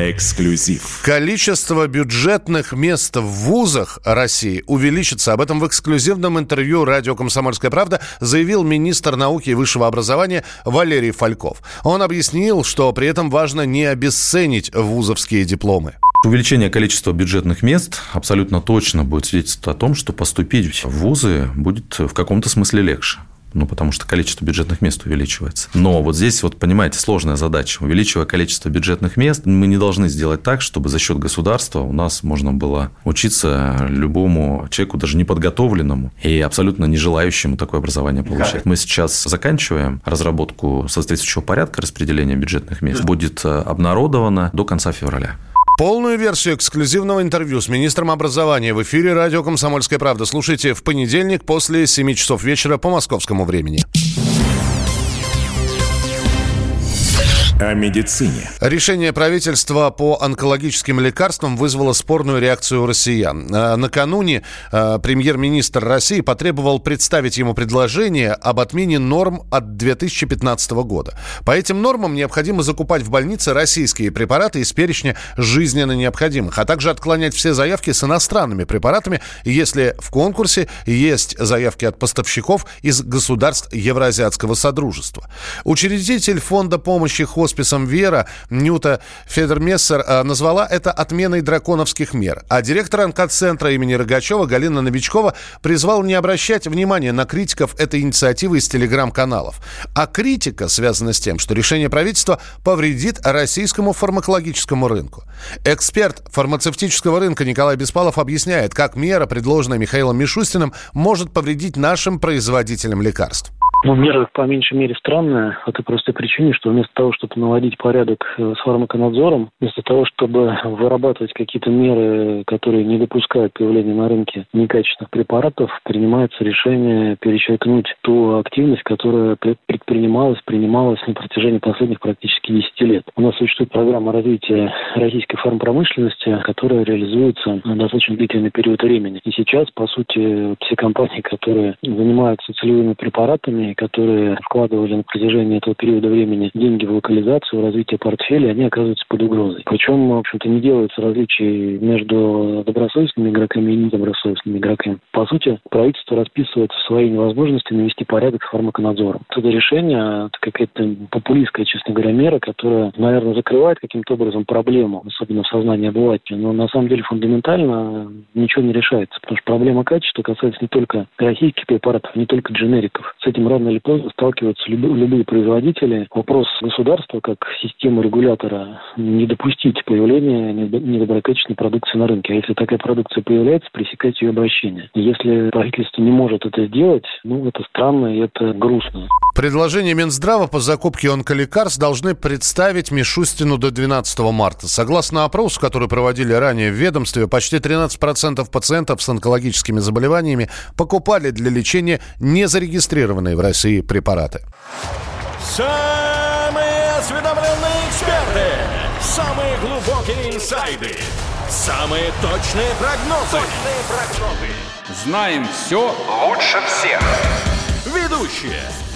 Эксклюзив. Количество бюджетных мест в вузах России увеличится. Об этом в эксклюзивном интервью радио «Комсомольская правда» заявил министр науки и высшего образования Валерий Фальков. Он объяснил, что при этом важно не обесценить вузовские дипломы. Увеличение количества бюджетных мест абсолютно точно будет свидетельствовать о том, что поступить в вузы будет в каком-то смысле легче ну, потому что количество бюджетных мест увеличивается. Но вот здесь, вот понимаете, сложная задача. Увеличивая количество бюджетных мест, мы не должны сделать так, чтобы за счет государства у нас можно было учиться любому человеку, даже неподготовленному и абсолютно не желающему такое образование получать. Мы сейчас заканчиваем разработку соответствующего порядка распределения бюджетных мест. Будет э, обнародовано до конца февраля. Полную версию эксклюзивного интервью с министром образования в эфире радио «Комсомольская правда» слушайте в понедельник после 7 часов вечера по московскому времени. О медицине. Решение правительства по онкологическим лекарствам вызвало спорную реакцию россиян. А, накануне а, премьер-министр России потребовал представить ему предложение об отмене норм от 2015 года. По этим нормам необходимо закупать в больнице российские препараты из перечня жизненно необходимых, а также отклонять все заявки с иностранными препаратами, если в конкурсе есть заявки от поставщиков из государств Евразиатского Содружества. Учредитель фонда помощи хоспиталям хосписом «Вера» Нюта Федермессер э, назвала это отменой драконовских мер. А директор онкоцентра имени Рогачева Галина Новичкова призвал не обращать внимания на критиков этой инициативы из телеграм-каналов. А критика связана с тем, что решение правительства повредит российскому фармакологическому рынку. Эксперт фармацевтического рынка Николай Беспалов объясняет, как мера, предложенная Михаилом Мишустиным, может повредить нашим производителям лекарств. Ну, мера по меньшей мере странная, по той простой причине, что вместо того, чтобы наводить порядок э, с фармаконадзором, вместо того, чтобы вырабатывать какие-то меры, которые не допускают появления на рынке некачественных препаратов, принимается решение перечеркнуть ту активность, которая предпринималась, принималась на протяжении последних практически 10 лет. У нас существует программа развития российской фармпромышленности, которая реализуется на достаточно длительный период времени. И сейчас, по сути, все компании, которые занимаются целевыми препаратами, компании, которые вкладывали на протяжении этого периода времени деньги в локализацию, в развитие портфеля, они оказываются под угрозой. Причем, в общем-то, не делаются различий между добросовестными игроками и недобросовестными игроками. По сути, правительство расписывает свои невозможности навести порядок с фармаконадзором. Это решение, это какая-то популистская, честно говоря, мера, которая, наверное, закрывает каким-то образом проблему, особенно в сознании обывателя. Но на самом деле фундаментально ничего не решается, потому что проблема качества касается не только российских препаратов, не только дженериков. С этим рано или поздно сталкиваются любые, любые производители. Вопрос государства как системы регулятора не допустить появления недоброкачественной продукции на рынке. А если такая продукция появляется, пресекать ее обращение. Если правительство не может это сделать, ну, это странно и это грустно. Предложение Минздрава по закупке онколекарств должны представить Мишустину до 12 марта. Согласно опросу, который проводили ранее в ведомстве, почти 13% пациентов с онкологическими заболеваниями покупали для лечения незарегистрированные в России препараты. Самые осведомленные эксперты, самые глубокие инсайды, самые точные прогнозы. Точные прогнозы. Знаем все лучше всех. Ведущие